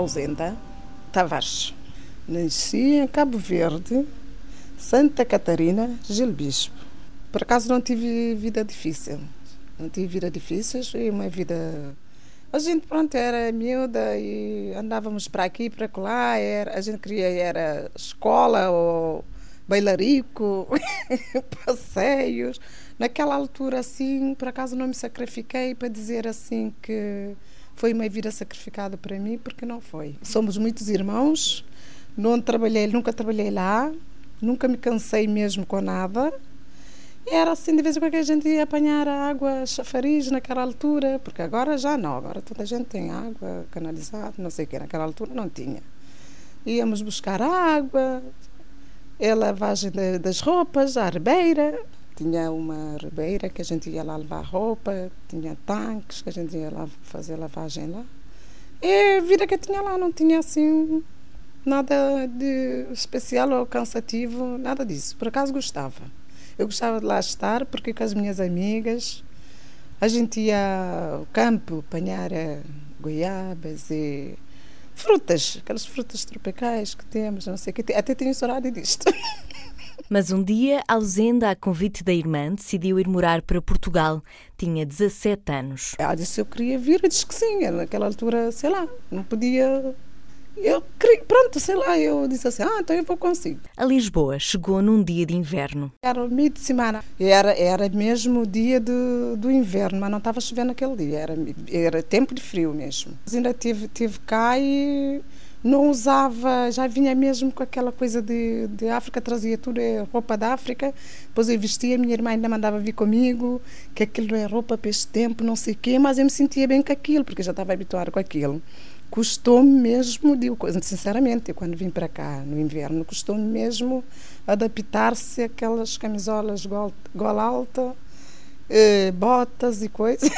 Ausenda Tavares. Nasci em Cabo Verde, Santa Catarina, Gil Bispo. Por acaso não tive vida difícil. Não tive vida difícil, foi uma vida. A gente, pronto, era miúda e andávamos para aqui e para lá. Era, a gente queria era escola ou bailarico, passeios. Naquela altura, assim, por acaso não me sacrifiquei para dizer assim que foi uma vida sacrificada para mim, porque não foi. Somos muitos irmãos, não trabalhei, nunca trabalhei lá, nunca me cansei mesmo com nada. Era assim, de vez em quando a gente ia apanhar a água chafariz naquela altura, porque agora já não, agora toda a gente tem água canalizada, não sei o que, naquela altura não tinha. Íamos buscar água, a lavagem das roupas, a arbeira, tinha uma ribeira que a gente ia lá levar roupa, tinha tanques que a gente ia lá fazer lavagem lá. E a vida que tinha lá não tinha assim nada de especial ou cansativo, nada disso. Por acaso gostava. Eu gostava de lá estar porque com as minhas amigas a gente ia ao campo apanhar eh, goiabas e frutas, aquelas frutas tropicais que temos, não sei o que. Até tenho saudade disto. Mas um dia, Ausenda, a convite da irmã, decidiu ir morar para Portugal. Tinha 17 anos. Ela disse eu queria vir, eu disse que sim. Naquela altura, sei lá, não podia eu queria, pronto, sei lá, eu disse assim, ah, então eu vou consigo. A Lisboa chegou num dia de inverno. Era meio de semana, era, era mesmo o dia do, do inverno, mas não estava chovendo naquele dia, era, era tempo de frio mesmo. Mas ainda tive, tive cá e não usava, já vinha mesmo com aquela coisa de, de África, trazia tudo, é roupa da África, depois eu vestia, minha irmã ainda mandava vir comigo, que aquilo é roupa para este tempo, não sei o quê, mas eu me sentia bem com aquilo, porque já estava habituada com aquilo. Custou-me mesmo, digo, sinceramente, quando vim para cá no inverno, custou-me mesmo adaptar-se àquelas camisolas gola alta, eh, botas e coisas.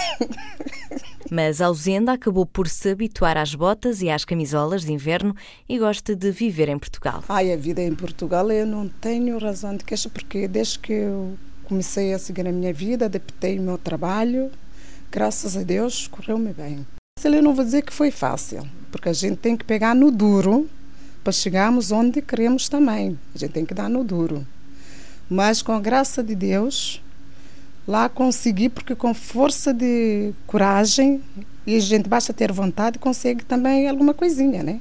Mas Ausenda acabou por se habituar às botas e às camisolas de inverno e gosta de viver em Portugal. Ai, a vida em Portugal eu não tenho razão de queixa, porque desde que eu comecei a seguir a minha vida, adaptei o meu trabalho, graças a Deus, correu-me bem. Eu não vou dizer que foi fácil, porque a gente tem que pegar no duro para chegarmos onde queremos também. A gente tem que dar no duro. Mas com a graça de Deus, lá consegui, porque com força de coragem, e a gente basta ter vontade, consegue também alguma coisinha, né?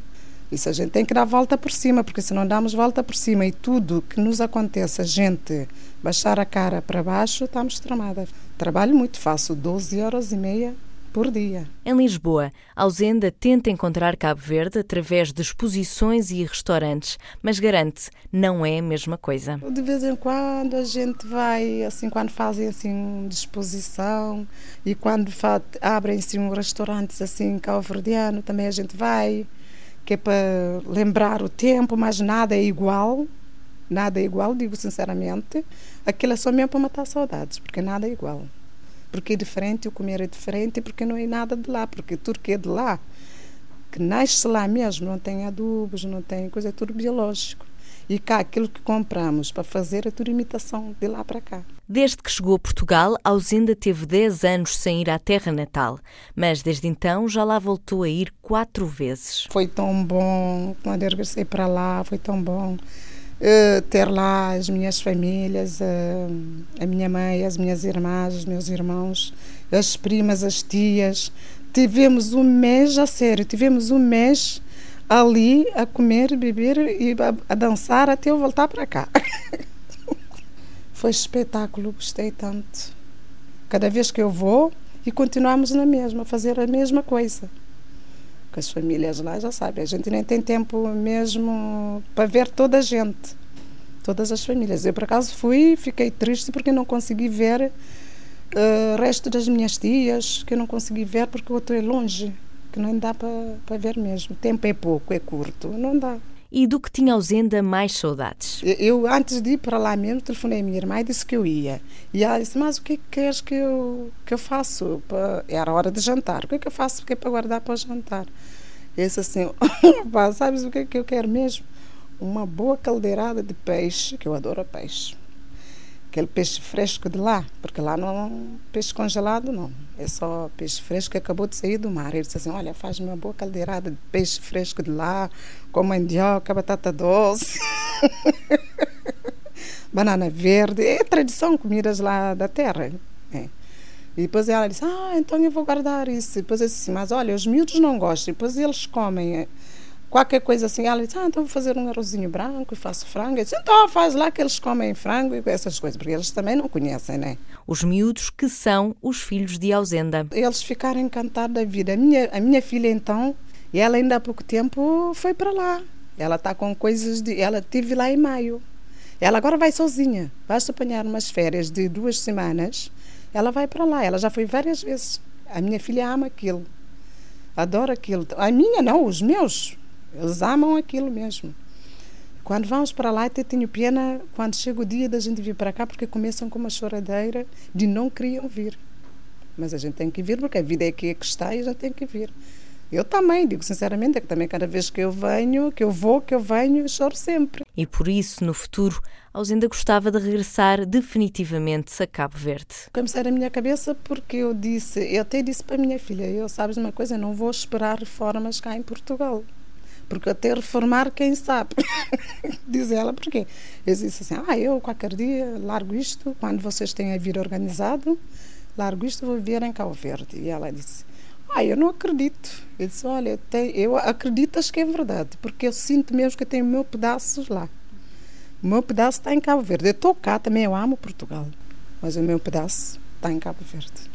Isso a gente tem que dar volta por cima, porque se não damos volta por cima e tudo que nos acontece, a gente baixar a cara para baixo, estamos tramadas. Trabalho muito, faço 12 horas e meia por dia. Em Lisboa, Ausenda tenta encontrar Cabo Verde através de exposições e restaurantes, mas garante, não é a mesma coisa. De vez em quando a gente vai, assim, quando fazem assim uma exposição e quando abrem-se um restaurante assim cabo-verdiano, também a gente vai, que é para lembrar o tempo, mas nada é igual. Nada é igual, digo sinceramente. Aquilo é só mesmo para matar saudades, porque nada é igual porque é diferente, o comer é diferente, porque não é nada de lá, porque tudo que é de lá, que nasce lá mesmo, não tem adubos, não tem coisa, é tudo biológico. E cá, aquilo que compramos para fazer é tudo imitação de lá para cá. Desde que chegou a Portugal, Ausenda teve 10 anos sem ir à terra natal, mas desde então já lá voltou a ir quatro vezes. Foi tão bom, quando eu regressei para lá, foi tão bom uh, ter lá as minhas famílias, uh, a minha mãe, as minhas irmãs, os meus irmãos, as primas, as tias. Tivemos um mês, a sério, tivemos um mês ali a comer, beber e a, a dançar até eu voltar para cá. Foi espetáculo, gostei tanto. Cada vez que eu vou, e continuamos na mesma, a fazer a mesma coisa as famílias lá, já sabe, a gente nem tem tempo mesmo para ver toda a gente, todas as famílias. Eu, por acaso, fui fiquei triste porque não consegui ver uh, o resto das minhas tias, que eu não consegui ver porque o outro é longe, que não dá para ver mesmo. O tempo é pouco, é curto, não dá. E do que tinha ausenda mais saudades? Eu, antes de ir para lá mesmo, telefonei à minha irmã e disse que eu ia. E ela disse, mas o que é que queres que eu, que eu faço? Era hora de jantar. O que é que eu faço que é para guardar para o jantar? Eu disse assim, sabes o que é que eu quero mesmo? Uma boa caldeirada de peixe, que eu adoro peixe. Aquele peixe fresco de lá, porque lá não peixe congelado não, é só peixe fresco que acabou de sair do mar. Ele disse assim, olha, faz-me uma boa caldeirada de peixe fresco de lá, com mandioca, batata doce, banana verde, é tradição, comidas lá da terra. É. E depois ela disse, ah, então eu vou guardar isso. E depois eu disse, mas olha, os miúdos não gostam, e depois eles comem qualquer coisa assim. Ela disse, ah, então vou fazer um arrozinho branco e faço frango. Eu disse, então faz lá que eles comem frango e essas coisas, porque eles também não conhecem, né? Os miúdos que são os filhos de Ausenda. Eles ficaram encantados da vida. A minha, a minha filha, então, e ela ainda há pouco tempo foi para lá. Ela está com coisas de. Ela tive lá em maio. Ela agora vai sozinha. Basta apanhar umas férias de duas semanas, ela vai para lá. Ela já foi várias vezes. A minha filha ama aquilo. Adora aquilo. A minha não, os meus. Eles amam aquilo mesmo. Quando vamos para lá, até tenho pena quando chega o dia da gente vir para cá, porque começam com uma choradeira de não queriam vir. Mas a gente tem que vir, porque a vida é aqui é que está e gente tem que vir. Eu também, digo sinceramente, é que também cada vez que eu venho, que eu vou, que eu venho, choro sempre. E por isso, no futuro, Ausenda gostava de regressar definitivamente a Cabo Verde. Comecei a minha cabeça porque eu disse, eu até disse para a minha filha, eu sabes uma coisa, não vou esperar reformas cá em Portugal porque até reformar, quem sabe? Diz ela, porquê? Eu disse assim, ah, eu qualquer dia largo isto, quando vocês têm a vida organizado, largo isto, vou viver em Cabo Verde. E ela disse, ah, eu não acredito. Eu disse, olha, tenho, eu acredito acho que é verdade, porque eu sinto mesmo que eu tenho o meu pedaço lá. O meu pedaço está em Cabo Verde. Eu estou cá também, eu amo Portugal, mas o meu pedaço está em Cabo Verde.